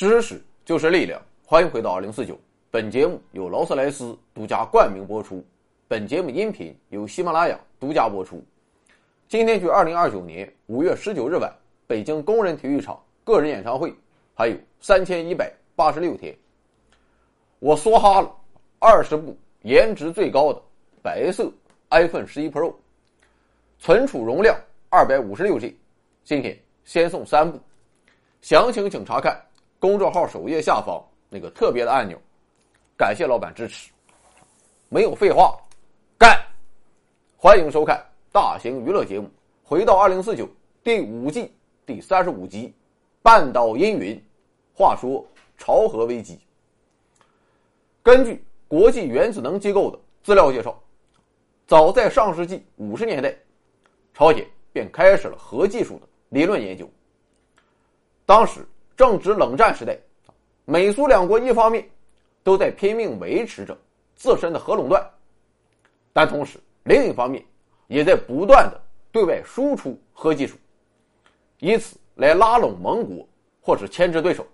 知识就是力量，欢迎回到二零四九。本节目由劳斯莱斯独家冠名播出，本节目音频由喜马拉雅独家播出。今天距二零二九年五月十九日晚北京工人体育场个人演唱会还有三千一百八十六天，我梭哈了二十部颜值最高的白色 iPhone 十一 Pro，存储容量二百五十六 G。今天先送三部，详情请查看公众号首页下方那个特别的按钮。感谢老板支持，没有废话，干！欢迎收看大型娱乐节目《回到二零四九》第五季第三十五集《半岛阴云》。话说朝核危机，根据国际原子能机构的资料介绍，早在上世纪五十年代，朝鲜便开始了核技术的理论研究。当时正值冷战时代，美苏两国一方面都在拼命维持着自身的核垄断，但同时另一方面也在不断的对外输出核技术，以此来拉拢盟国或是牵制对手。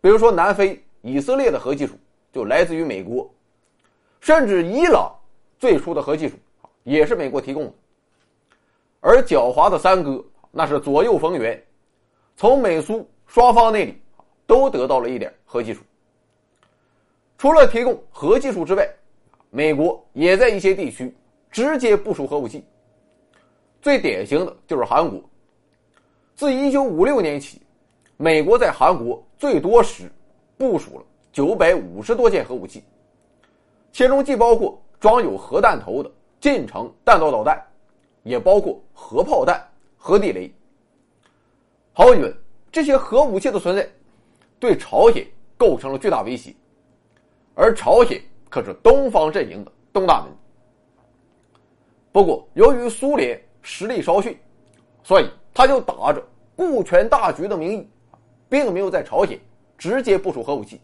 比如说，南非、以色列的核技术就来自于美国，甚至伊朗最初的核技术也是美国提供的。而狡猾的三哥那是左右逢源，从美苏双方那里都得到了一点核技术。除了提供核技术之外，美国也在一些地区直接部署核武器。最典型的就是韩国，自一九五六年起，美国在韩国最多时部署了九百五十多件核武器，其中既包括装有核弹头的近程弹道导弹。也包括核炮弹、核地雷。毫无疑问，这些核武器的存在，对朝鲜构成了巨大威胁，而朝鲜可是东方阵营的东大门。不过，由于苏联实力稍逊，所以他就打着顾全大局的名义，并没有在朝鲜直接部署核武器。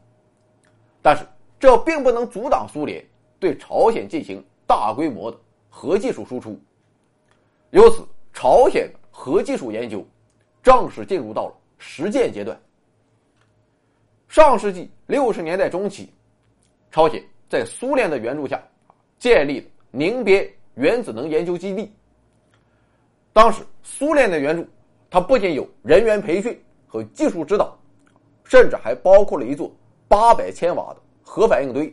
但是，这并不能阻挡苏联对朝鲜进行大规模的核技术输出。由此，朝鲜核技术研究正式进入到了实践阶段。上世纪六十年代中期，朝鲜在苏联的援助下建立了宁边原子能研究基地。当时，苏联的援助，它不仅有人员培训和技术指导，甚至还包括了一座八百千瓦的核反应堆，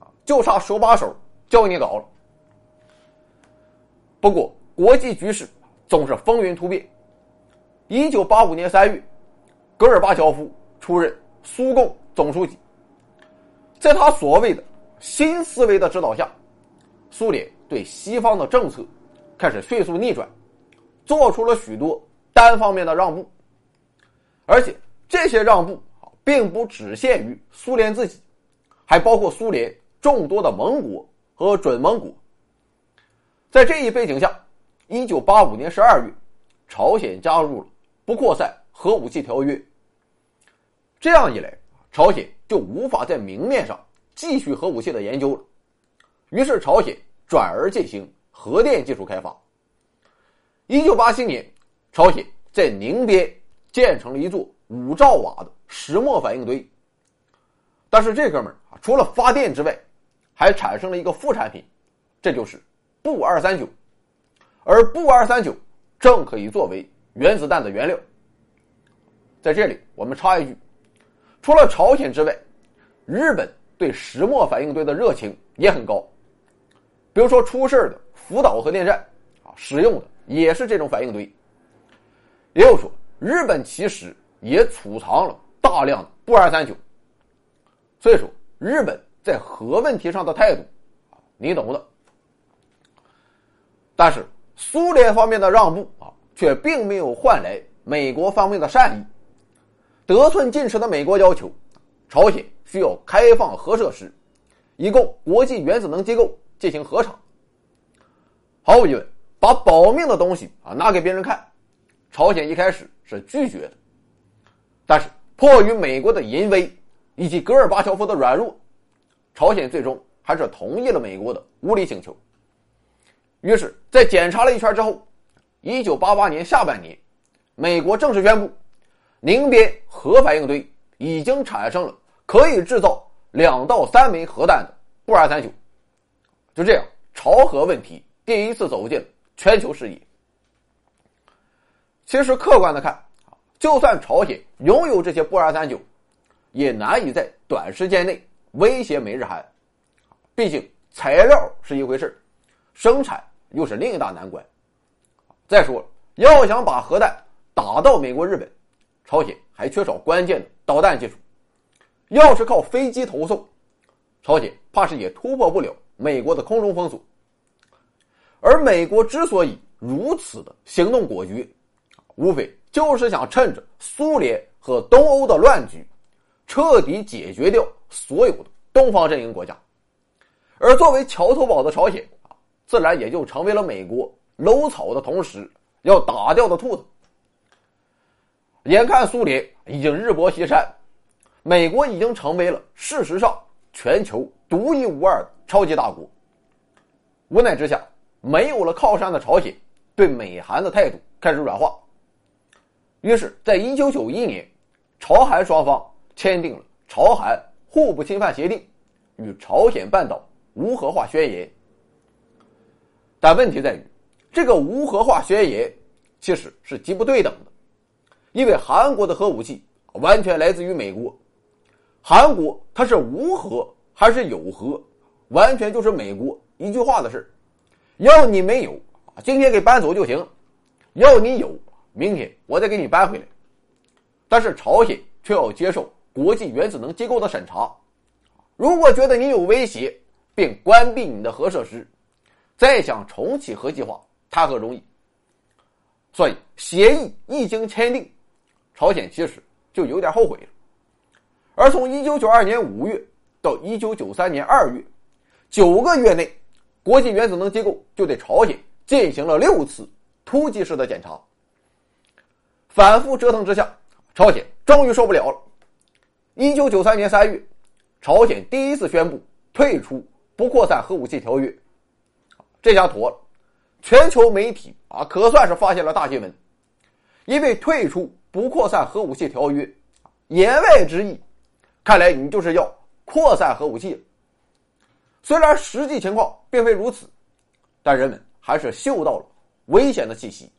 啊，就差手把手教你搞了。不过，国际局势总是风云突变。一九八五年三月，戈尔巴乔夫出任苏共总书记，在他所谓的新思维的指导下，苏联对西方的政策开始迅速逆转，做出了许多单方面的让步，而且这些让步并不只限于苏联自己，还包括苏联众多的盟国和准盟国。在这一背景下。一九八五年十二月，朝鲜加入了不扩散核武器条约。这样一来，朝鲜就无法在明面上继续核武器的研究了。于是，朝鲜转而进行核电技术开发。一九八七年，朝鲜在宁边建成了一座五兆瓦的石墨反应堆。但是，这哥们儿啊，除了发电之外，还产生了一个副产品，这就是钚二三九。而钚二三九正可以作为原子弹的原料。在这里，我们插一句：除了朝鲜之外，日本对石墨反应堆的热情也很高。比如说出事的福岛核电站啊，使用的也是这种反应堆。也有说，日本其实也储藏了大量的钚二三九。所以说，日本在核问题上的态度啊，你懂的。但是。苏联方面的让步啊，却并没有换来美国方面的善意。得寸进尺的美国要求，朝鲜需要开放核设施，以供国际原子能机构进行核查。毫无疑问，把保命的东西啊拿给别人看，朝鲜一开始是拒绝的。但是迫于美国的淫威以及戈尔巴乔夫的软弱，朝鲜最终还是同意了美国的无理请求。于是，在检查了一圈之后，一九八八年下半年，美国正式宣布，宁边核反应堆已经产生了可以制造两到三枚核弹的钚二三九。就这样，朝核问题第一次走进全球视野。其实，客观的看，就算朝鲜拥有这些钚二三九，也难以在短时间内威胁美日韩。毕竟，材料是一回事生产又是另一大难关。再说了，要想把核弹打到美国、日本，朝鲜还缺少关键的导弹技术。要是靠飞机投送，朝鲜怕是也突破不了。美国的空中封锁，而美国之所以如此的行动果决，无非就是想趁着苏联和东欧的乱局，彻底解决掉所有的东方阵营国家，而作为桥头堡的朝鲜啊，自然也就成为了美国搂草的同时要打掉的兔子。眼看苏联已经日薄西山，美国已经成为了事实上全球独一无二的。超级大国，无奈之下，没有了靠山的朝鲜，对美韩的态度开始软化。于是，在一九九一年，朝韩双方签订了《朝韩互不侵犯协定》与《朝鲜半岛无核化宣言》。但问题在于，这个无核化宣言其实是极不对等的，因为韩国的核武器完全来自于美国，韩国它是无核还是有核？完全就是美国一句话的事要你没有，今天给搬走就行；要你有，明天我再给你搬回来。但是朝鲜却要接受国际原子能机构的审查，如果觉得你有威胁，并关闭你的核设施，再想重启核计划谈何容易？所以协议一经签订，朝鲜其实就有点后悔了。而从一九九二年五月到一九九三年二月。九个月内，国际原子能机构就对朝鲜进行了六次突击式的检查。反复折腾之下，朝鲜终于受不了了。一九九三年三月，朝鲜第一次宣布退出不扩散核武器条约。这下妥了，全球媒体啊可算是发现了大新闻。因为退出不扩散核武器条约，言外之意，看来你就是要扩散核武器。虽然实际情况并非如此，但人们还是嗅到了危险的气息。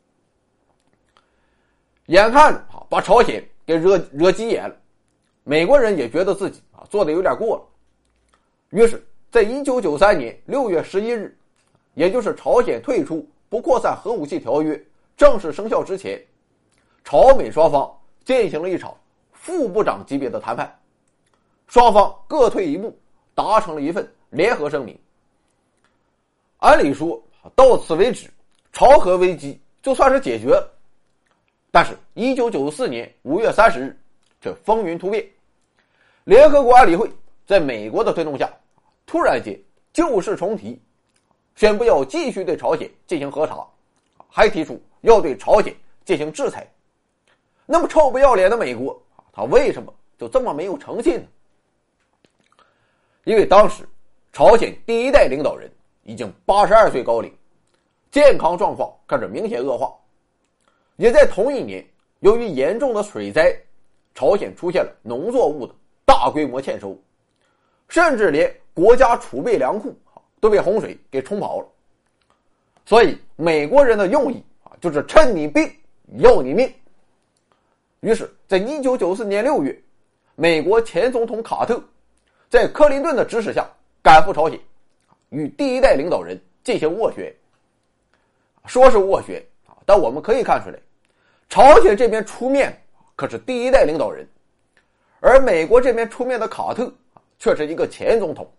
眼看着啊，把朝鲜给惹惹急眼了，美国人也觉得自己啊做的有点过了。于是，在一九九三年六月十一日，也就是朝鲜退出不扩散核武器条约正式生效之前，朝美双方进行了一场副部长级别的谈判，双方各退一步，达成了一份。联合声明。按理说，到此为止，朝核危机就算是解决。但是，一九九四年五月三十日，这风云突变，联合国安理会在美国的推动下，突然间旧事重提，宣布要继续对朝鲜进行核查，还提出要对朝鲜进行制裁。那么，臭不要脸的美国，他为什么就这么没有诚信呢？因为当时。朝鲜第一代领导人已经八十二岁高龄，健康状况开始明显恶化。也在同一年，由于严重的水灾，朝鲜出现了农作物的大规模欠收，甚至连国家储备粮库都被洪水给冲跑了。所以，美国人的用意啊，就是趁你病要你命。于是，在一九九四年六月，美国前总统卡特在克林顿的指使下。赶赴朝鲜，与第一代领导人进行斡旋。说是斡旋啊，但我们可以看出来，朝鲜这边出面可是第一代领导人，而美国这边出面的卡特却是一个前总统。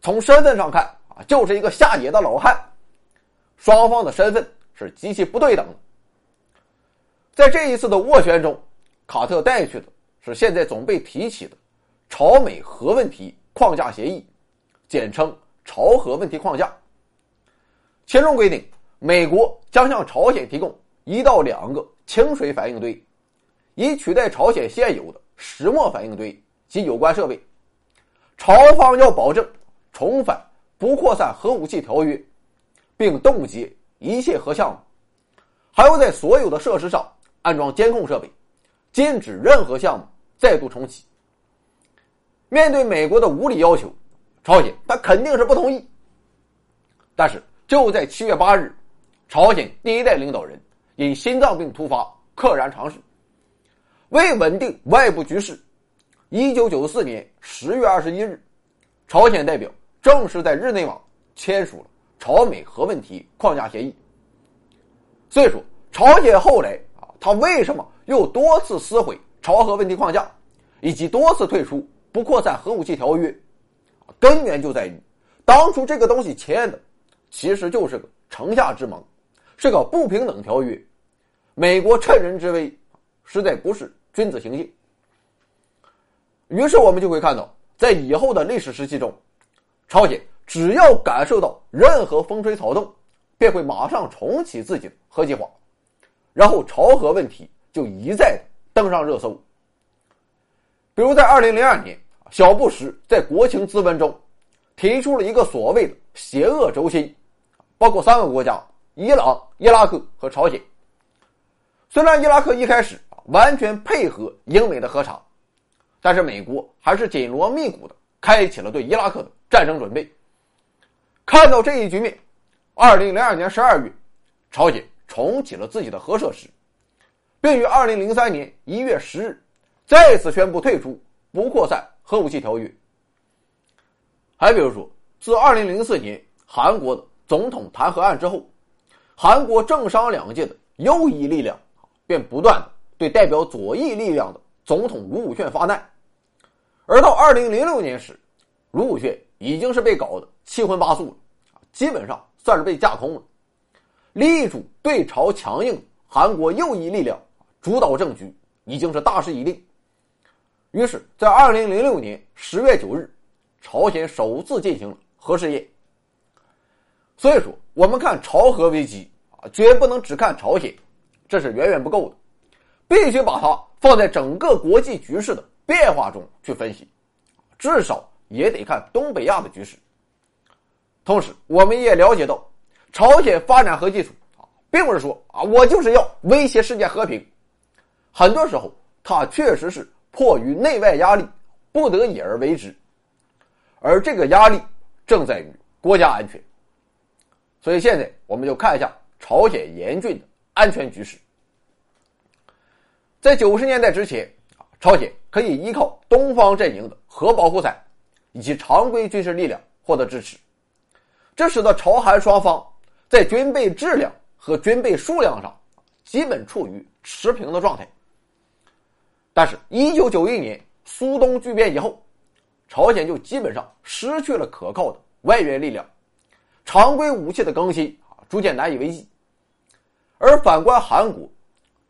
从身份上看啊，就是一个下野的老汉。双方的身份是极其不对等的。在这一次的斡旋中，卡特带去的是现在总被提起的朝美核问题框架协议。简称朝核问题框架。其中规定，美国将向朝鲜提供一到两个清水反应堆，以取代朝鲜现有的石墨反应堆及有关设备。朝方要保证重返不扩散核武器条约，并冻结一切核项目，还要在所有的设施上安装监控设备，禁止任何项目再度重启。面对美国的无理要求，朝鲜他肯定是不同意。但是就在七月八日，朝鲜第一代领导人因心脏病突发溘然长逝。为稳定外部局势，一九九四年十月二十一日，朝鲜代表正式在日内瓦签署了朝美核问题框架协议。所以说，朝鲜后来，他为什么又多次撕毁朝核问题框架，以及多次退出不扩散核武器条约？根源就在于，当初这个东西签的，其实就是个城下之盟，是个不平等条约。美国趁人之危，实在不是。君子行径。于是我们就会看到，在以后的历史时期中，朝鲜只要感受到任何风吹草动，便会马上重启自己的核计划，然后朝核问题就一再登上热搜。比如在二零零二年，小布什在国情咨文中提出了一个所谓的“邪恶轴心”，包括三个国家：伊朗、伊拉克和朝鲜。虽然伊拉克一开始。完全配合英美的核查，但是美国还是紧锣密鼓的开启了对伊拉克的战争准备。看到这一局面，二零零二年十二月，朝鲜重启了自己的核设施，并于二零零三年一月十日再次宣布退出不扩散核武器条约。还比如说，自二零零四年韩国的总统弹劾案之后，韩国政商两界的右翼力量便不断的。对代表左翼力量的总统卢武铉发难，而到二零零六年时，卢武铉已经是被搞得七荤八素了，基本上算是被架空了。力主对朝强硬韩国右翼力量主导政局已经是大势已定。于是，在二零零六年十月九日，朝鲜首次进行了核试验。所以说，我们看朝核危机啊，绝不能只看朝鲜，这是远远不够的。必须把它放在整个国际局势的变化中去分析，至少也得看东北亚的局势。同时，我们也了解到，朝鲜发展核技术啊，并不是说啊，我就是要威胁世界和平。很多时候，它确实是迫于内外压力，不得已而为之。而这个压力正在于国家安全。所以，现在我们就看一下朝鲜严峻的安全局势。在九十年代之前啊，朝鲜可以依靠东方阵营的核保护伞以及常规军事力量获得支持，这使得朝韩双方在军备质量和军备数量上基本处于持平的状态。但是，一九九一年苏东剧变以后，朝鲜就基本上失去了可靠的外援力量，常规武器的更新啊逐渐难以为继。而反观韩国，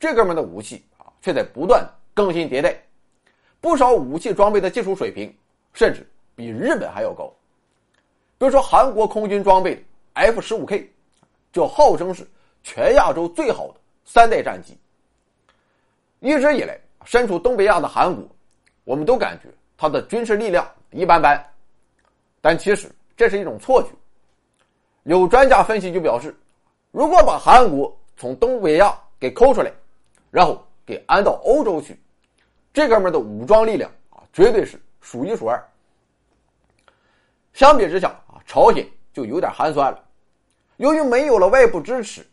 这哥们的武器啊。却在不断更新迭代，不少武器装备的技术水平甚至比日本还要高。比如说，韩国空军装备的 F 十五 K，就号称是全亚洲最好的三代战机。一直以来，身处东北亚的韩国，我们都感觉它的军事力量一般般，但其实这是一种错觉。有专家分析就表示，如果把韩国从东北亚给抠出来，然后。给安到欧洲去，这哥们的武装力量啊，绝对是数一数二。相比之下啊，朝鲜就有点寒酸了。由于没有了外部支持，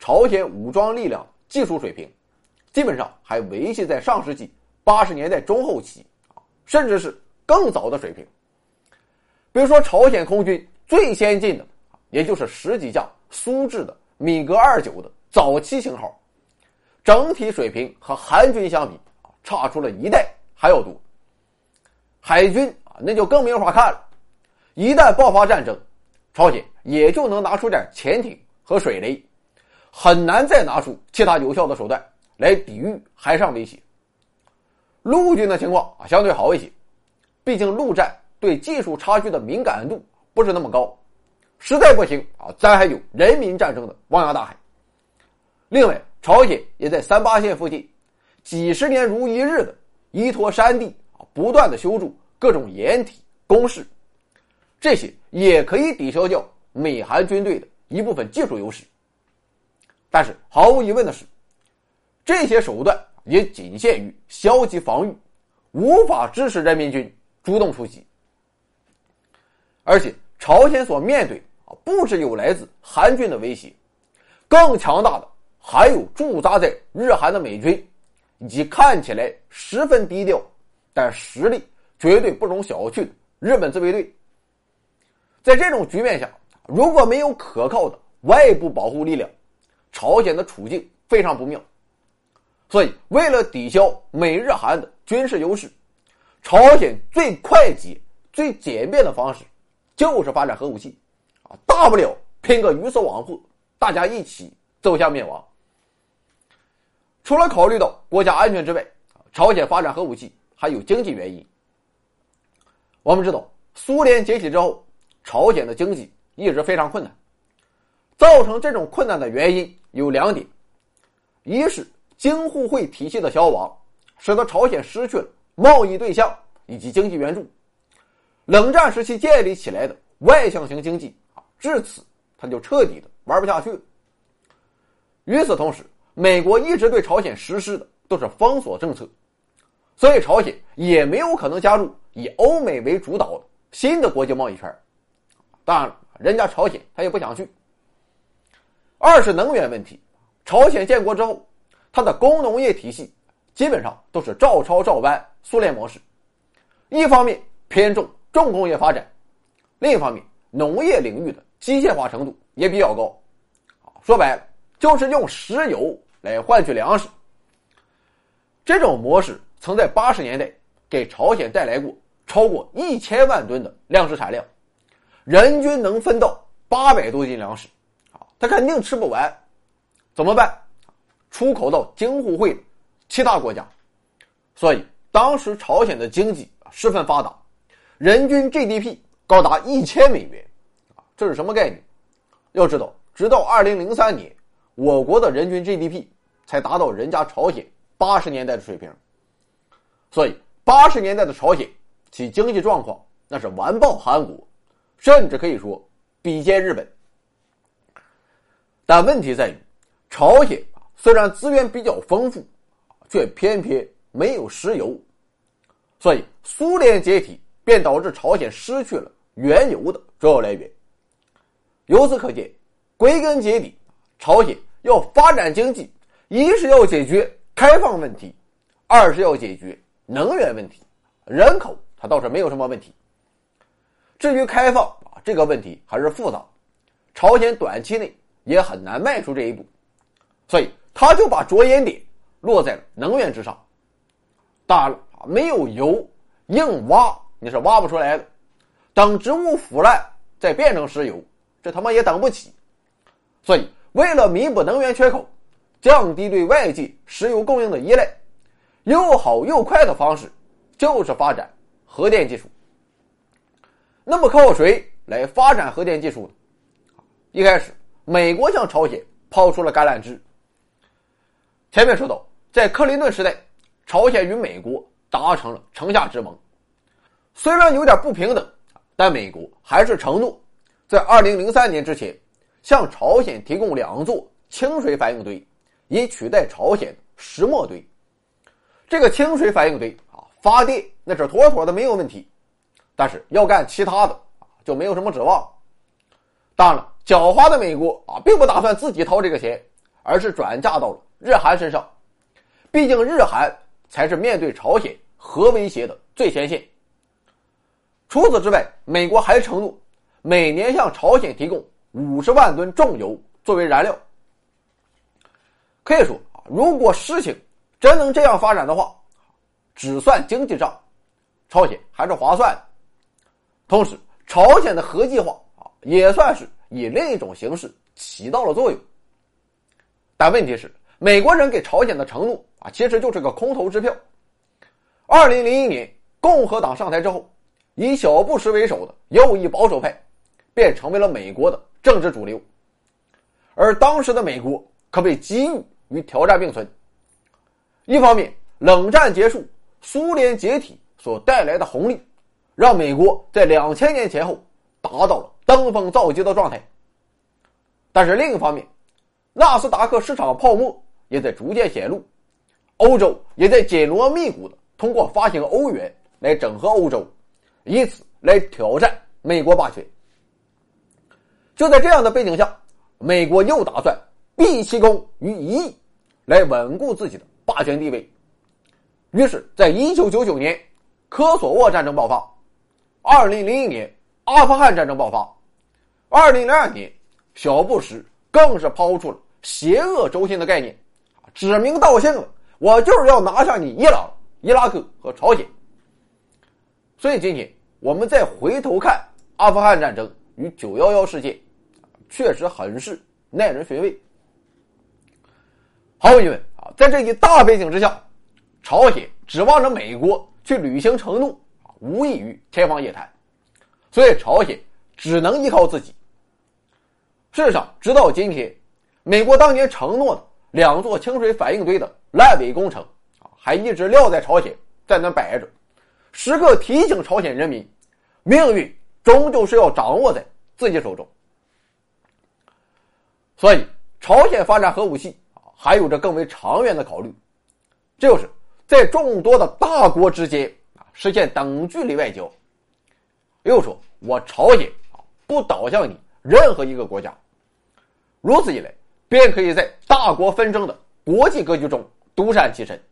朝鲜武装力量技术水平基本上还维系在上世纪八十年代中后期，甚至是更早的水平。比如说，朝鲜空军最先进的，也就是十几架苏制的米格二九的早期型号。整体水平和韩军相比，差出了一代还要多。海军啊，那就更没法看了。一旦爆发战争，朝鲜也就能拿出点潜艇和水雷，很难再拿出其他有效的手段来抵御海上威胁。陆军的情况啊，相对好一些，毕竟陆战对技术差距的敏感度不是那么高。实在不行啊，咱还有人民战争的汪洋大海。另外。朝鲜也在三八线附近，几十年如一日的依托山地啊，不断的修筑各种掩体工事，这些也可以抵消掉美韩军队的一部分技术优势。但是毫无疑问的是，这些手段也仅限于消极防御无法支持人民军主动出击。而且，朝鲜所面对啊，不只有来自韩军的威胁，更强大的还有驻扎在日韩的美军，以及看起来十分低调，但实力绝对不容小觑的日本自卫队。在这种局面下，如果没有可靠的外部保护力量，朝鲜的处境非常不妙。所以，为了抵消美日韩的军事优势，朝鲜最快捷、最简便的方式。就是发展核武器，啊，大不了拼个鱼死网破，大家一起走向灭亡。除了考虑到国家安全之外，朝鲜发展核武器还有经济原因。我们知道，苏联解体之后，朝鲜的经济一直非常困难。造成这种困难的原因有两点：一是京沪会体系的消亡，使得朝鲜失去了贸易对象以及经济援助。冷战时期建立起来的外向型经济啊，至此他就彻底的玩不下去了。与此同时，美国一直对朝鲜实施的都是封锁政策，所以朝鲜也没有可能加入以欧美为主导的新的国际贸易圈。当然了，人家朝鲜他也不想去。二是能源问题，朝鲜建国之后，它的工农业体系基本上都是照抄照搬苏联模式，一方面偏重。重工业发展，另一方面，农业领域的机械化程度也比较高，说白了就是用石油来换取粮食。这种模式曾在八十年代给朝鲜带来过超过一千万吨的粮食产量，人均能分到八百多斤粮食，啊，他肯定吃不完，怎么办？出口到京沪会其他国家，所以当时朝鲜的经济十分发达。人均 GDP 高达一千美元，啊，这是什么概念？要知道，直到二零零三年，我国的人均 GDP 才达到人家朝鲜八十年代的水平。所以，八十年代的朝鲜其经济状况那是完爆韩国，甚至可以说比肩日本。但问题在于，朝鲜虽然资源比较丰富，却偏偏没有石油，所以苏联解体。便导致朝鲜失去了原油的主要来源。由此可见，归根结底，朝鲜要发展经济，一是要解决开放问题，二是要解决能源问题。人口它倒是没有什么问题。至于开放啊这个问题还是复杂，朝鲜短期内也很难迈出这一步，所以他就把着眼点落在了能源之上。当然了，没有油，硬挖。你是挖不出来的，等植物腐烂再变成石油，这他妈也等不起。所以，为了弥补能源缺口，降低对外界石油供应的依赖，又好又快的方式就是发展核电技术。那么，靠谁来发展核电技术呢？一开始，美国向朝鲜抛出了橄榄枝。前面说到，在克林顿时代，朝鲜与美国达成了城下之盟。虽然有点不平等，但美国还是承诺，在二零零三年之前，向朝鲜提供两座清水反应堆，以取代朝鲜石墨堆。这个清水反应堆啊，发电那是妥妥的没有问题，但是要干其他的啊，就没有什么指望。当然了，狡猾的美国啊，并不打算自己掏这个钱，而是转嫁到了日韩身上。毕竟日韩才是面对朝鲜核威胁的最前线。除此之外，美国还承诺每年向朝鲜提供五十万吨重油作为燃料。可以说啊，如果事情真能这样发展的话，只算经济账，朝鲜还是划算的。同时，朝鲜的核计划啊，也算是以另一种形式起到了作用。但问题是，美国人给朝鲜的承诺啊，其实就是个空头支票。二零零一年，共和党上台之后。以小布什为首的右翼保守派，便成为了美国的政治主流。而当时的美国可被机遇与挑战并存。一方面，冷战结束、苏联解体所带来的红利，让美国在两千年前后达到了登峰造极的状态。但是另一方面，纳斯达克市场泡沫也在逐渐显露，欧洲也在紧锣密鼓的通过发行欧元来整合欧洲，以此来挑战美国霸权。就在这样的背景下，美国又打算毕其功于一役，来稳固自己的霸权地位。于是，在一九九九年，科索沃战争爆发；二零零一年，阿富汗战争爆发；二零零二年，小布什更是抛出了“邪恶轴心”的概念，指名道姓了，我就是要拿下你伊朗、伊拉克和朝鲜。所以，今天我们再回头看阿富汗战争与九幺幺事件。确实很是耐人寻味。毫无疑问啊，在这一大背景之下，朝鲜指望着美国去履行承诺，无异于天方夜谭。所以，朝鲜只能依靠自己。事实上，直到今天，美国当年承诺的两座清水反应堆的烂尾工程啊，还一直撂在朝鲜在那摆着，时刻提醒朝鲜人民，命运终究是要掌握在自己手中。所以，朝鲜发展核武器啊，还有着更为长远的考虑，这就是在众多的大国之间，实现等距离外交。又说，我朝鲜啊，不倒向你任何一个国家，如此一来，便可以在大国纷争的国际格局中独善其身。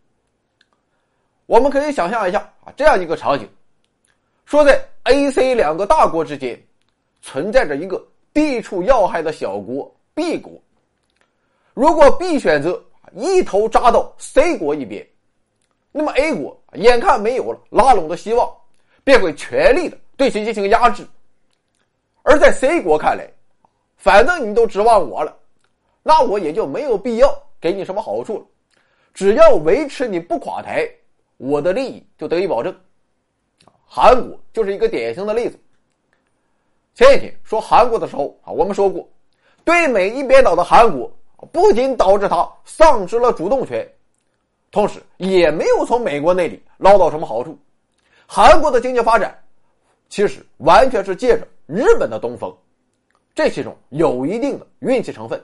我们可以想象一下啊，这样一个场景：说在 A、C 两个大国之间，存在着一个地处要害的小国。B 国，如果 B 选择一头扎到 C 国一边，那么 A 国眼看没有了拉拢的希望，便会全力的对其进行压制。而在 C 国看来，反正你都指望我了，那我也就没有必要给你什么好处了。只要维持你不垮台，我的利益就得以保证。韩国就是一个典型的例子。前几天说韩国的时候啊，我们说过。对美一边倒的韩国，不仅导致他丧失了主动权，同时也没有从美国那里捞到什么好处。韩国的经济发展，其实完全是借着日本的东风，这其中有一定的运气成分。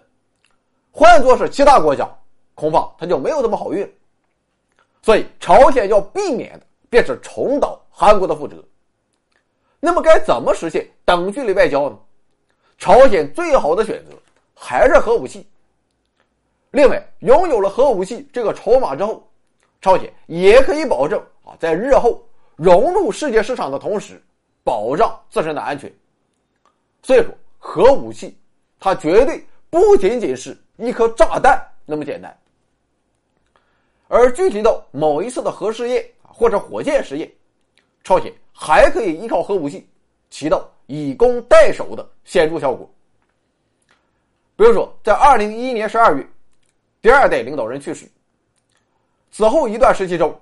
换作是其他国家，恐怕他就没有这么好运。所以，朝鲜要避免的便是重蹈韩国的覆辙。那么，该怎么实现等距离外交呢？朝鲜最好的选择还是核武器。另外，拥有了核武器这个筹码之后，朝鲜也可以保证啊，在日后融入世界市场的同时，保障自身的安全。所以说，核武器它绝对不仅仅是一颗炸弹那么简单。而具体到某一次的核试验或者火箭实验，朝鲜还可以依靠核武器起到。以攻代守的显著效果。比如说，在二零一一年十二月，第二代领导人去世。此后一段时期中，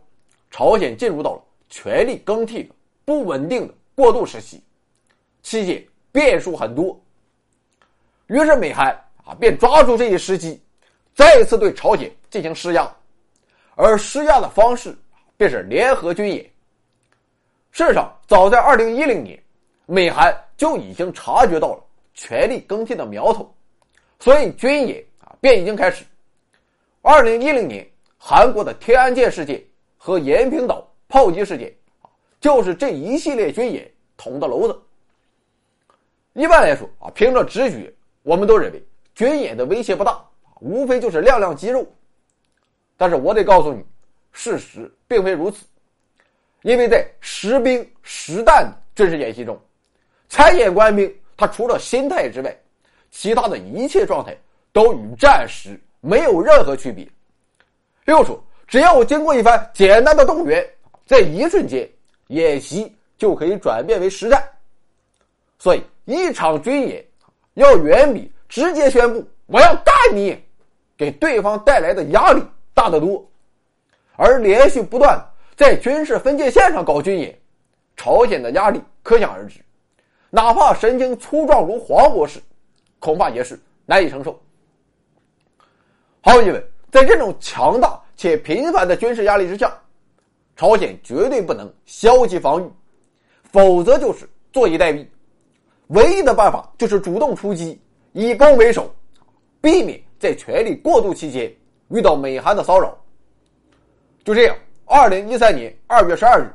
朝鲜进入到了权力更替的不稳定的过渡时期，期间变数很多。于是美韩啊便抓住这一时机，再次对朝鲜进行施压，而施压的方式便是联合军演。事实上，早在二零一零年。美韩就已经察觉到了权力更替的苗头，所以军演啊便已经开始。二零一零年，韩国的天安舰事件和延坪岛炮击事件，就是这一系列军演捅的娄子。一般来说啊，凭着直觉，我们都认为军演的威胁不大，无非就是亮亮肌肉。但是我得告诉你，事实并非如此，因为在实兵实弹的军事演习中。参演官兵，他除了心态之外，其他的一切状态都与战时没有任何区别。又说，只要我经过一番简单的动员，在一瞬间，演习就可以转变为实战。所以，一场军演要远比直接宣布“我要干你”，给对方带来的压力大得多。而连续不断在军事分界线上搞军演，朝鲜的压力可想而知。哪怕神经粗壮如黄博士，恐怕也是难以承受。毫无疑问，在这种强大且频繁的军事压力之下，朝鲜绝对不能消极防御，否则就是坐以待毙。唯一的办法就是主动出击，以攻为守，避免在权力过渡期间遇到美韩的骚扰。就这样，二零一三年二月十二日，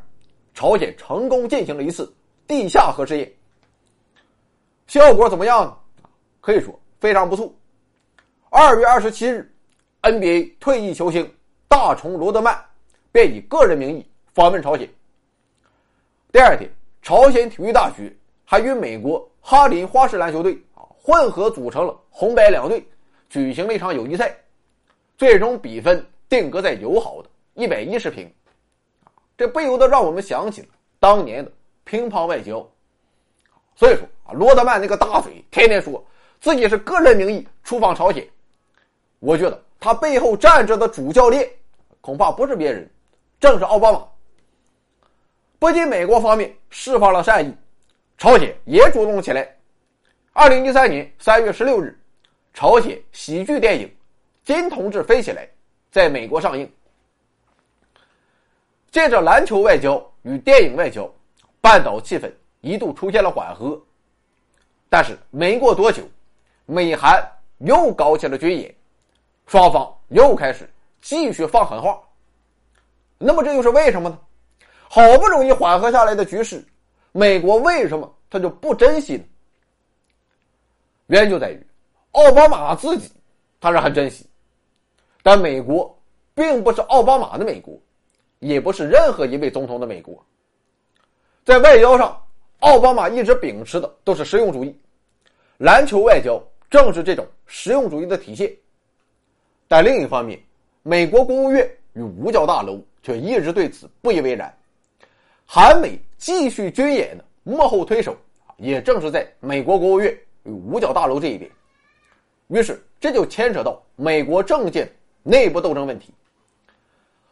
朝鲜成功进行了一次地下核试验，效果怎么样呢？可以说非常不错。二月二十七日，NBA 退役球星大虫罗德曼便以个人名义访问朝鲜。第二天，朝鲜体育大学还与美国哈林花式篮球队啊混合组成了红白两队，举行了一场友谊赛，最终比分定格在友好的。一百一十平，这不由得让我们想起了当年的乒乓外交。所以说啊，罗德曼那个大嘴天天说自己是个人名义出访朝鲜，我觉得他背后站着的主教练恐怕不是别人，正是奥巴马。不仅美国方面释放了善意，朝鲜也主动起来。二零一三年三月十六日，朝鲜喜剧电影《金同志飞起来》在美国上映。借着篮球外交与电影外交，半岛气氛一度出现了缓和。但是没过多久，美韩又搞起了军演，双方又开始继续放狠话。那么这又是为什么呢？好不容易缓和下来的局势，美国为什么他就不珍惜呢？原因就在于，奥巴马自己他是很珍惜，但美国并不是奥巴马的美国。也不是任何一位总统的美国，在外交上，奥巴马一直秉持的都是实用主义，篮球外交正是这种实用主义的体现。但另一方面，美国国务院与五角大楼却一直对此不以为然。韩美继续军演的幕后推手，也正是在美国国务院与五角大楼这一边。于是，这就牵扯到美国政界内部斗争问题。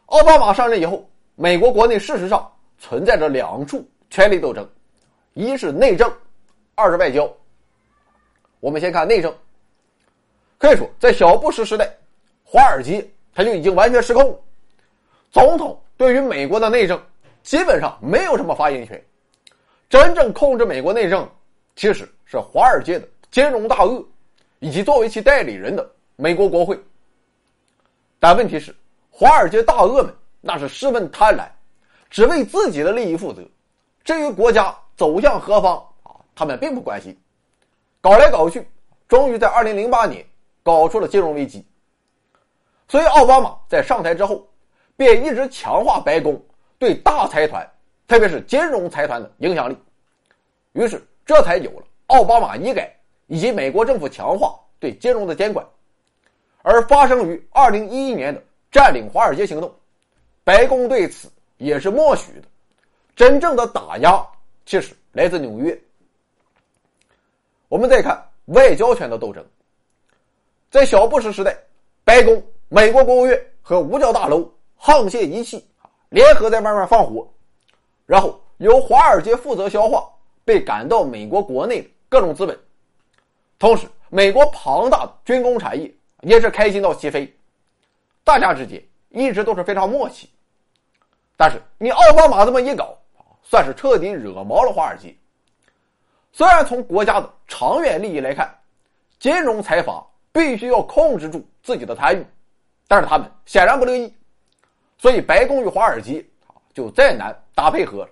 奥巴马上任以后，美国国内事实上存在着两处权力斗争，一是内政，二是外交。我们先看内政。可以说，在小布什时代，华尔街他就已经完全失控，总统对于美国的内政基本上没有什么发言权，真正控制美国内政其实是华尔街的金融大鳄，以及作为其代理人的美国国会。但问题是。华尔街大鳄们那是十分贪婪，只为自己的利益负责。至于国家走向何方啊，他们并不关心。搞来搞去，终于在二零零八年搞出了金融危机。所以奥巴马在上台之后，便一直强化白宫对大财团，特别是金融财团的影响力。于是这才有了奥巴马医改以及美国政府强化对金融的监管。而发生于二零一一年的。占领华尔街行动，白宫对此也是默许的。真正的打压其实来自纽约。我们再看外交权的斗争，在小布什时代，白宫、美国国务院和五角大楼沆瀣一气，联合在慢慢放火，然后由华尔街负责消化被赶到美国国内的各种资本，同时美国庞大的军工产业也是开心到起飞。大家之间一直都是非常默契，但是你奥巴马这么一搞，算是彻底惹毛了华尔街。虽然从国家的长远利益来看，金融财阀必须要控制住自己的贪欲，但是他们显然不乐意，所以白宫与华尔街就再难搭配合了。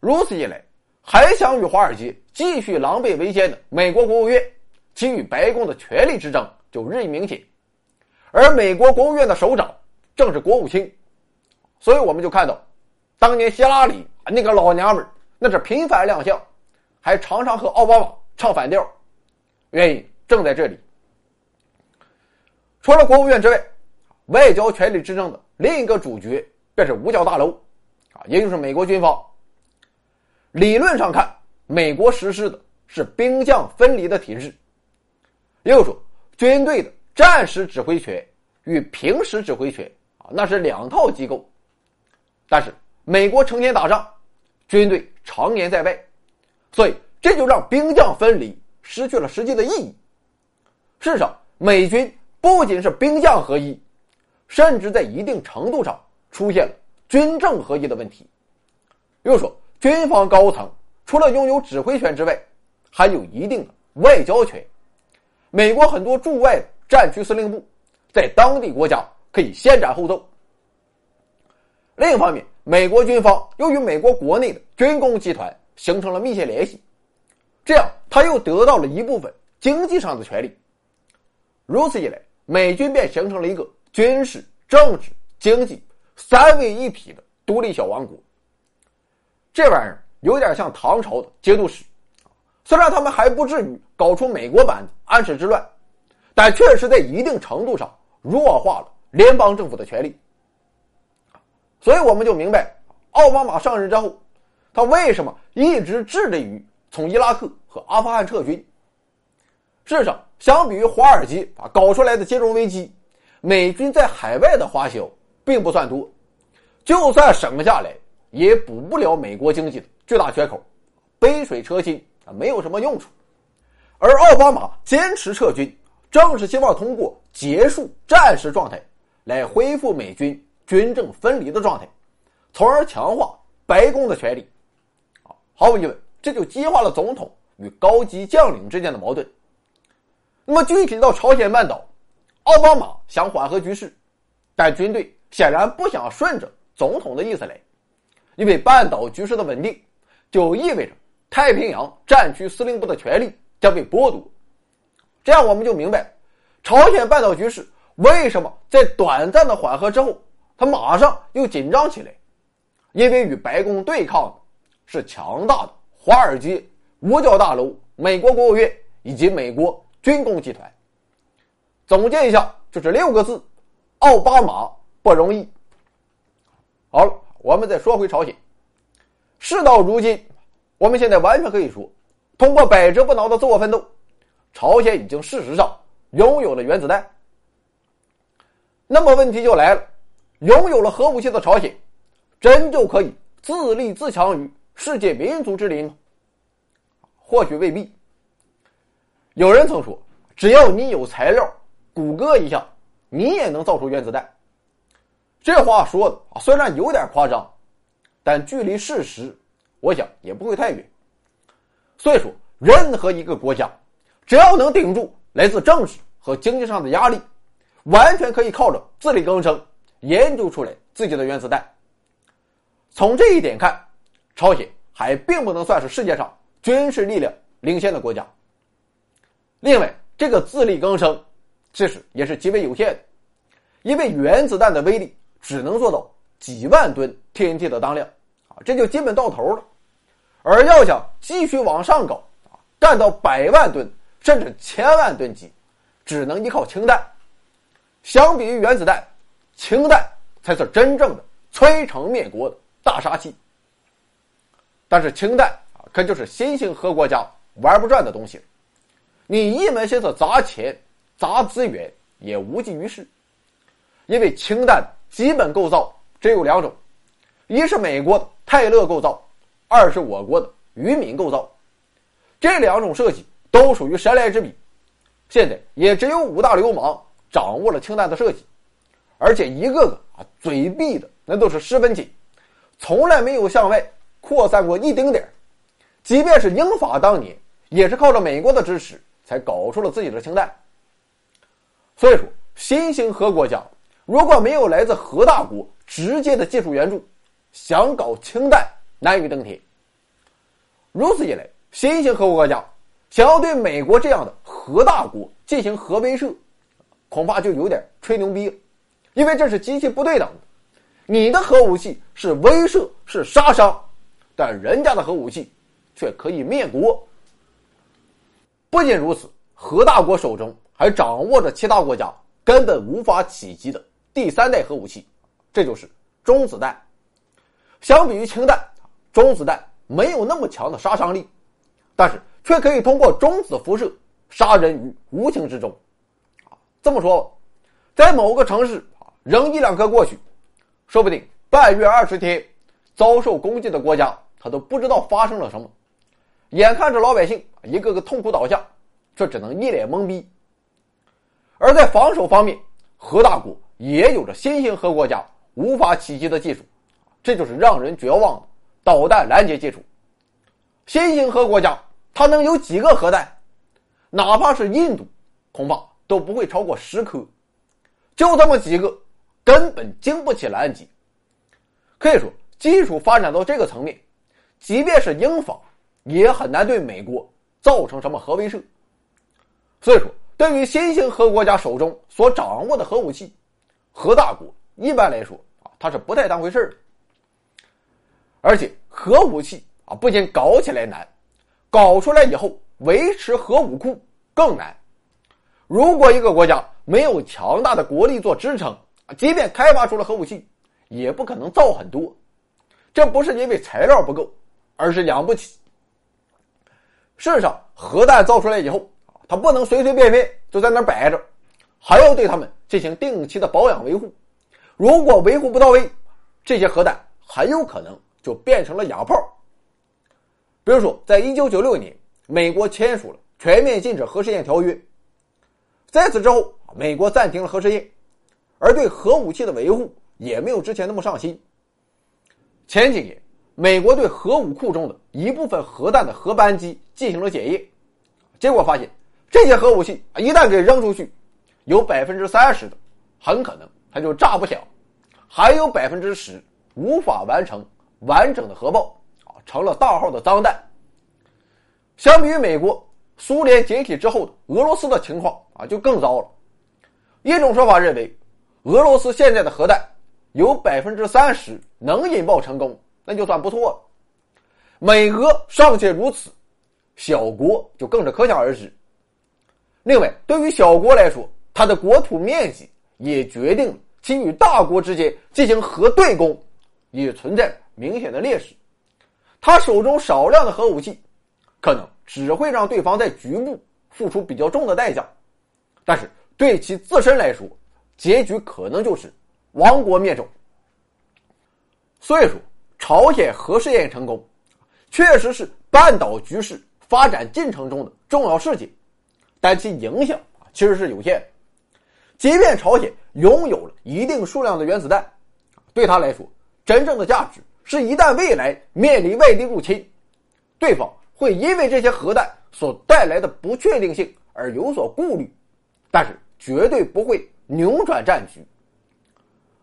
如此一来，还想与华尔街继续狼狈为奸的美国国务院，其与白宫的权力之争就日益明显。而美国国务院的首长正是国务卿，所以我们就看到，当年希拉里那个老娘们那是频繁亮相，还常常和奥巴马唱反调，原因正在这里。除了国务院之外，外交权力之争的另一个主角便是五角大楼，啊，也就是美国军方。理论上看，美国实施的是兵将分离的体制，也就是说，军队的。战时指挥权与平时指挥权啊，那是两套机构。但是美国成天打仗，军队常年在外，所以这就让兵将分离失去了实际的意义。事实上，美军不仅是兵将合一，甚至在一定程度上出现了军政合一的问题。又说，军方高层除了拥有指挥权之外，还有一定的外交权。美国很多驻外。战区司令部在当地国家可以先斩后奏。另一方面，美国军方又与美国国内的军工集团形成了密切联系，这样他又得到了一部分经济上的权利。如此一来，美军便形成了一个军事、政治、经济三位一体的独立小王国。这玩意儿有点像唐朝的节度使，虽然他们还不至于搞出美国版的安史之乱，但确实在一定程度上弱化了联邦政府的权力。所以我们就明白，奥巴马上任之后，他为什么一直致力于从伊拉克和阿富汗撤军。事实上，相比于华尔街啊搞出来的金融危机，美军在海外的花销并不算多，就算省下来，也补不了美国经济的巨大缺口，杯水车薪啊，没有什么用处。而奥巴马坚持撤军，正是希望通过结束战时状态，来恢复美军。军政分离的状态，从而强化白宫的权力。毫无疑问，这就激化了总统与高级将领之间的矛盾。那么具体到朝鲜半岛，奥巴马想缓和局势，但军队显然不想顺着总统的意思来，因为半岛局势的稳定，就意味着太平洋战区司令部的权力将被剥夺。这样我们就明白，朝鲜半岛局势为什么在短暂的缓和之后。他马上又紧张起来，因为与白宫对抗的是强大的华尔街、五角大楼、美国国务院以及美国军工集团。总结一下，就是六个字：奥巴马不容易。好了，我们再说回朝鲜。事到如今，我们现在完全可以说，通过百折不挠的自我奋斗，朝鲜已经事实上拥有了原子弹。那么问题就来了。拥有了核武器的朝鲜，真就可以自立自强于世界民族之林吗？或许未必。有人曾说，只要你有材料，谷歌一下，你也能造出原子弹。这话说的啊虽然有点夸张，但距离事实，我想也不会太远。所以说，任何一个国家，只要能顶住来自政治和经济上的压力，完全可以靠着自力更生。研究出来自己的原子弹。从这一点看，朝鲜还并不能算是世界上军事力量领先的国家。另外，这个自力更生，其实也是极为有限的，因为原子弹的威力只能做到几万吨 TNT 的当量，啊，这就基本到头了。而要想继续往上搞，啊，干到百万吨甚至千万吨级，只能依靠氢弹。相比于原子弹。氢弹才是真正的摧城灭国的大杀器，但是氢弹啊，可就是新兴核国家玩不转的东西你一门心思砸钱、砸资源也无济于事，因为氢弹基本构造只有两种，一是美国的泰勒构造，二是我国的于敏构造。这两种设计都属于神来之笔，现在也只有五大流氓掌握了氢弹的设计。而且一个个啊，嘴闭的那都是十分紧，从来没有向外扩散过一丁点即便是英法当年，也是靠着美国的支持才搞出了自己的氢弹。所以说，新型核国家如果没有来自核大国直接的技术援助，想搞氢弹难于登天。如此一来，新型核国家想要对美国这样的核大国进行核威慑，恐怕就有点吹牛逼了。因为这是极其不对等的，你的核武器是威慑是杀伤，但人家的核武器却可以灭国。不仅如此，核大国手中还掌握着其他国家根本无法企及的第三代核武器，这就是中子弹。相比于氢弹，中子弹没有那么强的杀伤力，但是却可以通过中子辐射杀人于无形之中。这么说，在某个城市。扔一两颗过去，说不定半月二十天，遭受攻击的国家他都不知道发生了什么，眼看着老百姓一个个痛苦倒下，却只能一脸懵逼。而在防守方面，核大国也有着新兴核国家无法企及的技术，这就是让人绝望的导弹拦截技术。新兴核国家它能有几个核弹？哪怕是印度，恐怕都不会超过十颗，就这么几个。根本经不起拦截，可以说，技术发展到这个层面，即便是英方，也很难对美国造成什么核威慑。所以说，对于新兴核国家手中所掌握的核武器，核大国一般来说啊，他是不太当回事的。而且，核武器啊，不仅搞起来难，搞出来以后维持核武库更难。如果一个国家没有强大的国力做支撑，即便开发出了核武器，也不可能造很多。这不是因为材料不够，而是养不起。事实上，核弹造出来以后，它不能随随便便就在那摆着，还要对它们进行定期的保养维护。如果维护不到位，这些核弹很有可能就变成了哑炮。比如说，在一九九六年，美国签署了《全面禁止核试验条约》。在此之后，美国暂停了核试验，而对核武器的维护也没有之前那么上心。前几年，美国对核武库中的一部分核弹的核扳机进行了检验，结果发现，这些核武器一旦给扔出去，有百分之三十的很可能它就炸不响，还有百分之十无法完成完整的核爆，啊，成了大号的脏弹。相比于美国。苏联解体之后的俄罗斯的情况啊，就更糟了。一种说法认为，俄罗斯现在的核弹有百分之三十能引爆成功，那就算不错了。美俄尚且如此，小国就更是可想而知。另外，对于小国来说，它的国土面积也决定其与大国之间进行核对攻也存在明显的劣势。他手中少量的核武器，可能。只会让对方在局部付出比较重的代价，但是对其自身来说，结局可能就是亡国灭种。所以说，朝鲜核试验成功，确实是半岛局势发展进程中的重要事情，但其影响啊其实是有限的。即便朝鲜拥有了一定数量的原子弹，对他来说，真正的价值是一旦未来面临外敌入侵，对方。会因为这些核弹所带来的不确定性而有所顾虑，但是绝对不会扭转战局。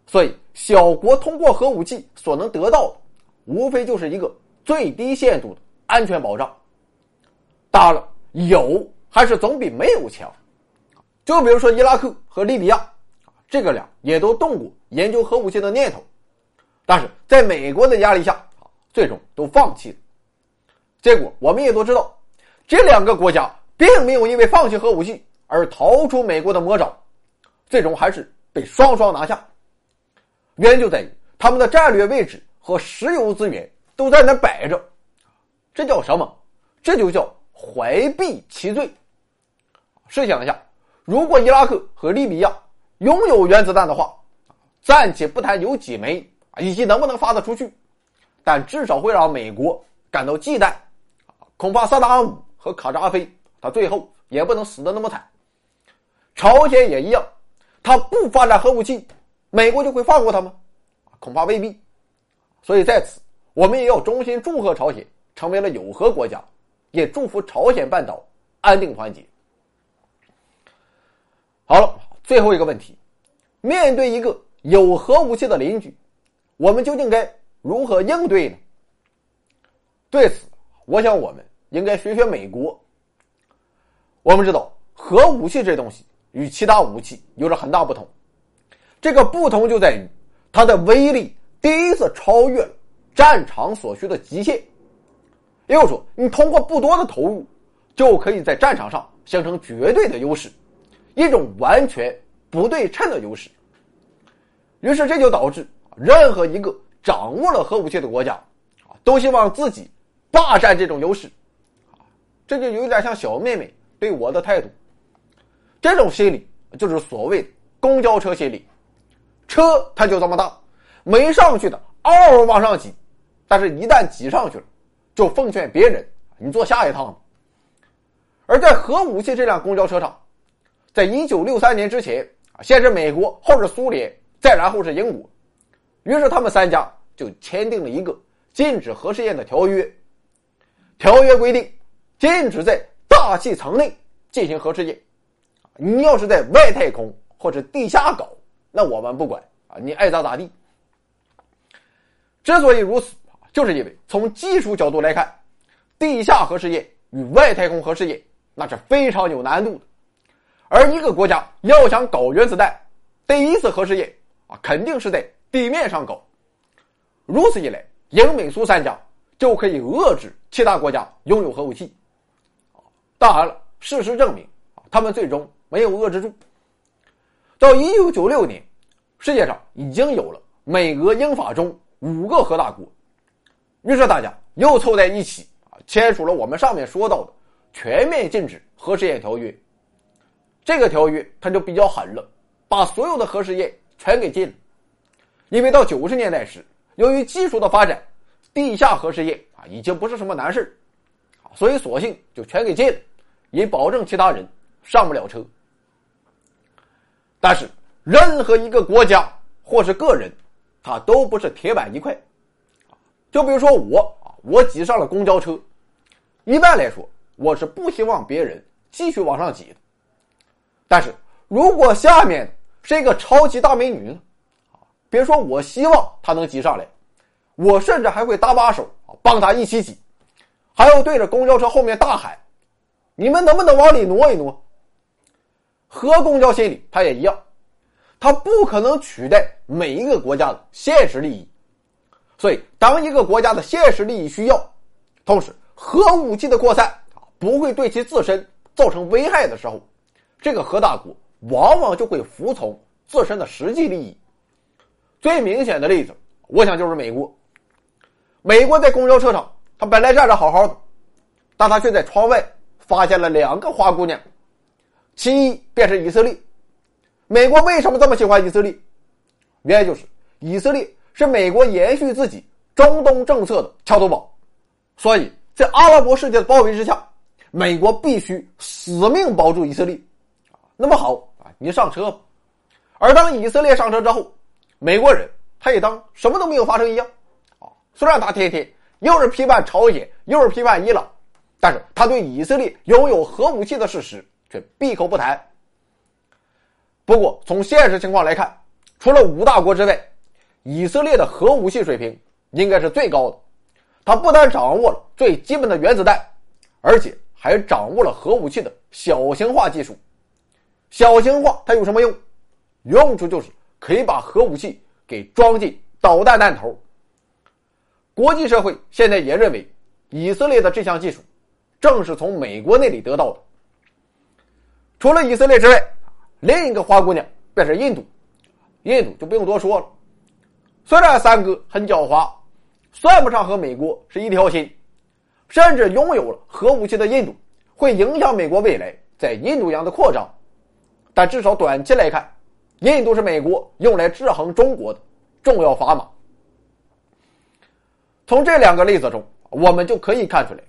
所以，小国通过核武器所能得到的，无非就是一个最低限度的安全保障。当然了，有还是总比没有强。就比如说伊拉克和利比亚，这个俩也都动过研究核武器的念头，但是在美国的压力下，最终都放弃了。结果我们也都知道，这两个国家并没有因为放弃核武器而逃出美国的魔爪，最终还是被双双拿下。原因就在于他们的战略位置和石油资源都在那摆着，这叫什么？这就叫怀璧其罪。试想一下，如果伊拉克和利比亚拥有原子弹的话，暂且不谈有几枚以及能不能发得出去，但至少会让美国感到忌惮。恐怕萨达姆和卡扎菲，他最后也不能死的那么惨。朝鲜也一样，他不发展核武器，美国就会放过他吗？恐怕未必。所以在此，我们也要衷心祝贺朝鲜成为了有核国家，也祝福朝鲜半岛安定团结。好了，最后一个问题：面对一个有核武器的邻居，我们究竟该如何应对呢？对此，我想我们。应该学学美国。我们知道，核武器这东西与其他武器有着很大不同。这个不同就在于，它的威力第一次超越了战场所需的极限。也就是说，你通过不多的投入，就可以在战场上形成绝对的优势，一种完全不对称的优势。于是，这就导致任何一个掌握了核武器的国家，啊，都希望自己霸占这种优势。这就有点像小妹妹对我的态度，这种心理就是所谓的公交车心理。车它就这么大，没上去的嗷嗷往上挤，但是一旦挤上去了，就奉劝别人你坐下一趟。而在核武器这辆公交车上，在一九六三年之前啊，先是美国，后是苏联，再然后是英国，于是他们三家就签订了一个禁止核试验的条约。条约规定。禁止在大气层内进行核试验，你要是在外太空或者地下搞，那我们不管啊，你爱咋咋地。之所以如此，就是因为从技术角度来看，地下核试验与外太空核试验那是非常有难度的。而一个国家要想搞原子弹，第一次核试验啊，肯定是在地面上搞。如此一来，英美苏三家就可以遏制其他国家拥有核武器。当然了，事实证明啊，他们最终没有遏制住。到一九九六年，世界上已经有了美、俄、英、法、中五个核大国，于是大家又凑在一起啊，签署了我们上面说到的全面禁止核试验条约。这个条约它就比较狠了，把所有的核试验全给禁了。因为到九十年代时，由于技术的发展，地下核试验啊已经不是什么难事，所以索性就全给禁了，以保证其他人上不了车。但是，任何一个国家或是个人，他都不是铁板一块。就比如说我啊，我挤上了公交车，一般来说，我是不希望别人继续往上挤的。但是如果下面是一个超级大美女呢？别说我希望她能挤上来，我甚至还会搭把手，帮她一起挤，还要对着公交车后面大喊：“你们能不能往里挪一挪？”和公交心理，它也一样，它不可能取代每一个国家的现实利益。所以，当一个国家的现实利益需要，同时核武器的扩散不会对其自身造成危害的时候，这个核大国往往就会服从自身的实际利益。最明显的例子，我想就是美国。美国在公交车上，他本来站着好好的，但他却在窗外发现了两个花姑娘。其一便是以色列，美国为什么这么喜欢以色列？原因就是以色列是美国延续自己中东政策的桥头堡，所以在阿拉伯世界的包围之下，美国必须死命保住以色列。那么好啊，你上车吧。而当以色列上车之后，美国人他也当什么都没有发生一样啊。虽然他天天又是批判朝鲜，又是批判伊朗，但是他对以色列拥有核武器的事实。却闭口不谈。不过，从现实情况来看，除了五大国之外，以色列的核武器水平应该是最高的。他不但掌握了最基本的原子弹，而且还掌握了核武器的小型化技术。小型化它有什么用？用处就是可以把核武器给装进导弹弹头。国际社会现在也认为，以色列的这项技术正是从美国那里得到的。除了以色列之外，另一个花姑娘便是印度。印度就不用多说了，虽然三哥很狡猾，算不上和美国是一条心，甚至拥有了核武器的印度会影响美国未来在印度洋的扩张。但至少短期来看，印度是美国用来制衡中国的重要砝码。从这两个例子中，我们就可以看出来，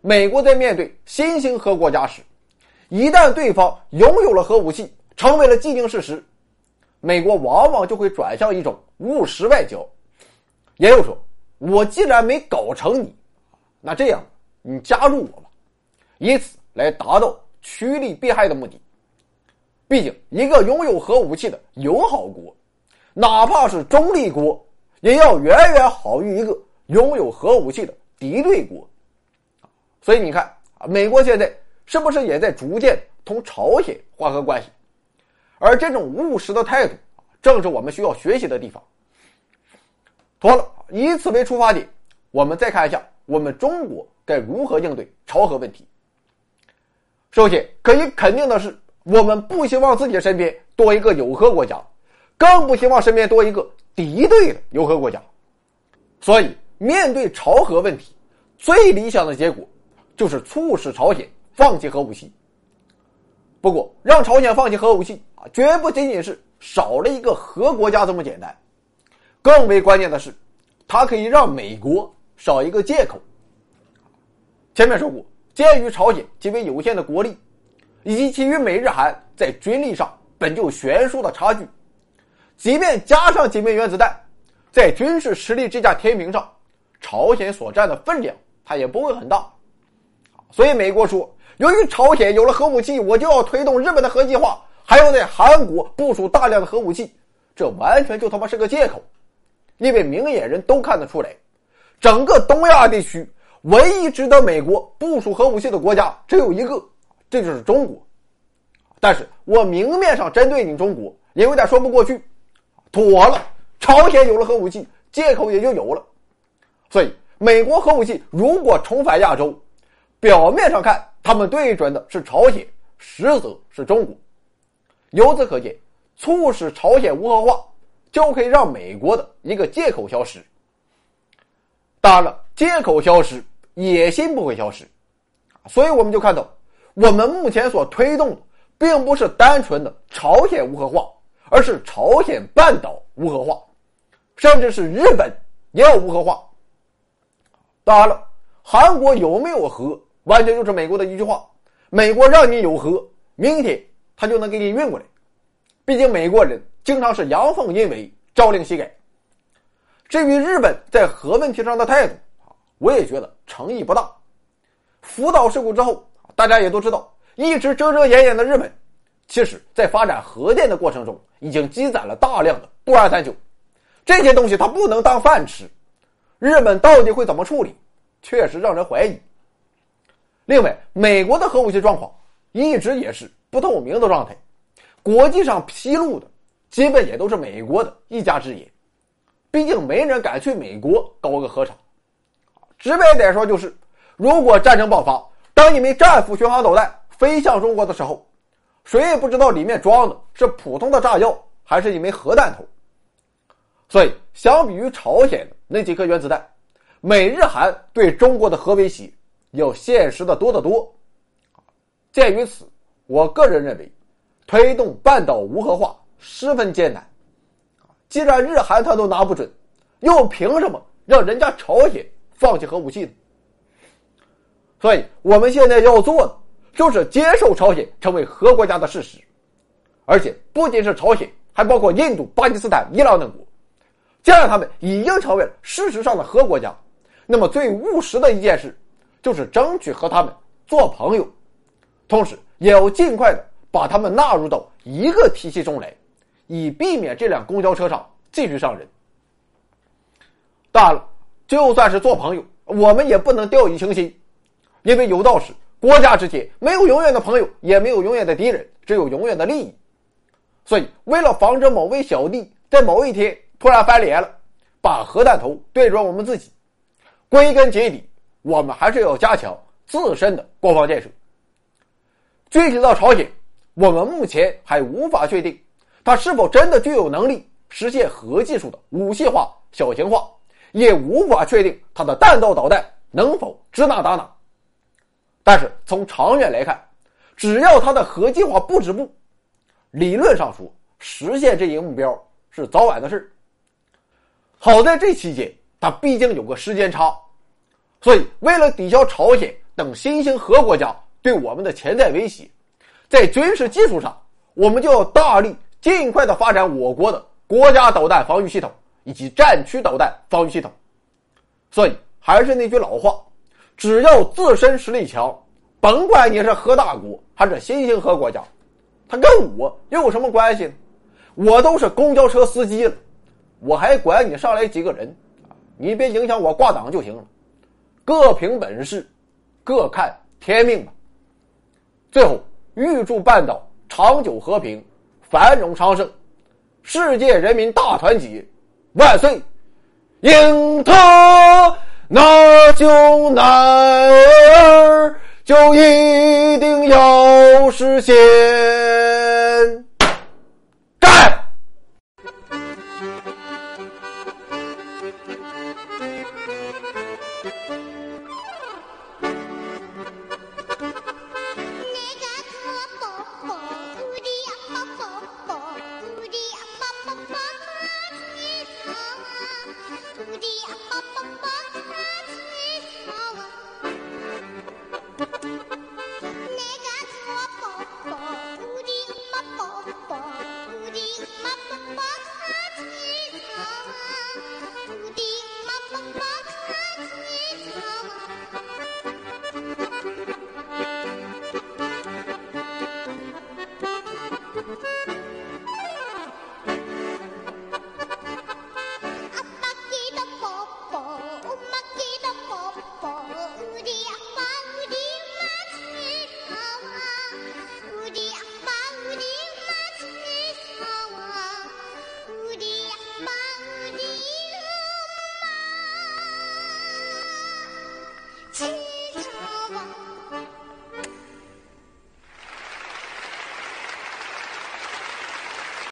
美国在面对新兴核国家时。一旦对方拥有了核武器，成为了既定事实，美国往往就会转向一种务实外交，也就是说，我既然没搞成你，那这样你加入我吧，以此来达到趋利避害的目的。毕竟，一个拥有核武器的友好国，哪怕是中立国，也要远远好于一个拥有核武器的敌对国。所以你看，美国现在。是不是也在逐渐同朝鲜缓和关系？而这种务实的态度正是我们需要学习的地方。妥了，以此为出发点，我们再看一下我们中国该如何应对朝核问题。首先，可以肯定的是，我们不希望自己身边多一个有核国家，更不希望身边多一个敌对的有核国家。所以，面对朝核问题，最理想的结果就是促使朝鲜。放弃核武器。不过，让朝鲜放弃核武器啊，绝不仅仅是少了一个核国家这么简单。更为关键的是，它可以让美国少一个借口。前面说过，鉴于朝鲜极为有限的国力，以及其与美日韩在军力上本就悬殊的差距，即便加上几枚原子弹，在军事实力这架天平上，朝鲜所占的分量它也不会很大。所以，美国说。由于朝鲜有了核武器，我就要推动日本的核计划，还要在韩国部署大量的核武器，这完全就他妈是个借口。因为明眼人都看得出来，整个东亚地区唯一值得美国部署核武器的国家只有一个，这就是中国。但是我明面上针对你中国，也有点说不过去。妥了，朝鲜有了核武器，借口也就有了。所以，美国核武器如果重返亚洲，表面上看他们对准的是朝鲜，实则是中国。由此可见，促使朝鲜无核化，就可以让美国的一个借口消失。当然了，借口消失，野心不会消失。所以我们就看到，我们目前所推动的，并不是单纯的朝鲜无核化。而是朝鲜半岛无核化，甚至是日本也要无核化。当然了，韩国有没有核，完全就是美国的一句话：美国让你有核，明天他就能给你运过来。毕竟美国人经常是阳奉阴违、朝令夕改。至于日本在核问题上的态度我也觉得诚意不大。福岛事故之后，大家也都知道，一直遮遮掩掩的日本。其实，在发展核电的过程中，已经积攒了大量的不二三九，这些东西它不能当饭吃。日本到底会怎么处理，确实让人怀疑。另外，美国的核武器状况一直也是不透明的状态，国际上披露的基本也都是美国的一家之言。毕竟没人敢去美国搞个核厂。直白点说，就是如果战争爆发，当一枚战斧巡航导弹飞向中国的时候。谁也不知道里面装的是普通的炸药还是一枚核弹头，所以相比于朝鲜的那几颗原子弹，美日韩对中国的核威胁要现实的多得多。鉴于此，我个人认为，推动半岛无核化十分艰难。既然日韩他都拿不准，又凭什么让人家朝鲜放弃核武器呢？所以我们现在要做的。就是接受朝鲜成为核国家的事实，而且不仅是朝鲜，还包括印度、巴基斯坦、伊朗等国。既然他们已经成为了事实上的核国家，那么最务实的一件事，就是争取和他们做朋友，同时也要尽快的把他们纳入到一个体系中来，以避免这辆公交车上继续上人。当然了，就算是做朋友，我们也不能掉以轻心，因为有道是。国家之间没有永远的朋友，也没有永远的敌人，只有永远的利益。所以，为了防止某位小弟在某一天突然翻脸了，把核弹头对准我们自己，归根结底，我们还是要加强自身的国防建设。具体到朝鲜，我们目前还无法确定它是否真的具有能力实现核技术的武器化、小型化，也无法确定它的弹道导弹能否指哪打哪。但是从长远来看，只要它的核计划不止步，理论上说实现这一目标是早晚的事。好在这期间，它毕竟有个时间差，所以为了抵消朝鲜等新兴核国家对我们的潜在威胁，在军事技术上，我们就要大力尽快的发展我国的国家导弹防御系统以及战区导弹防御系统。所以还是那句老话。只要自身实力强，甭管你是核大国还是新兴核国家，他跟我又有什么关系呢？我都是公交车司机了，我还管你上来几个人你别影响我挂档就行了。各凭本事，各看天命吧。最后，预祝半岛长久和平、繁荣昌盛，世界人民大团结，万岁！英特。那就男儿就一定要实现。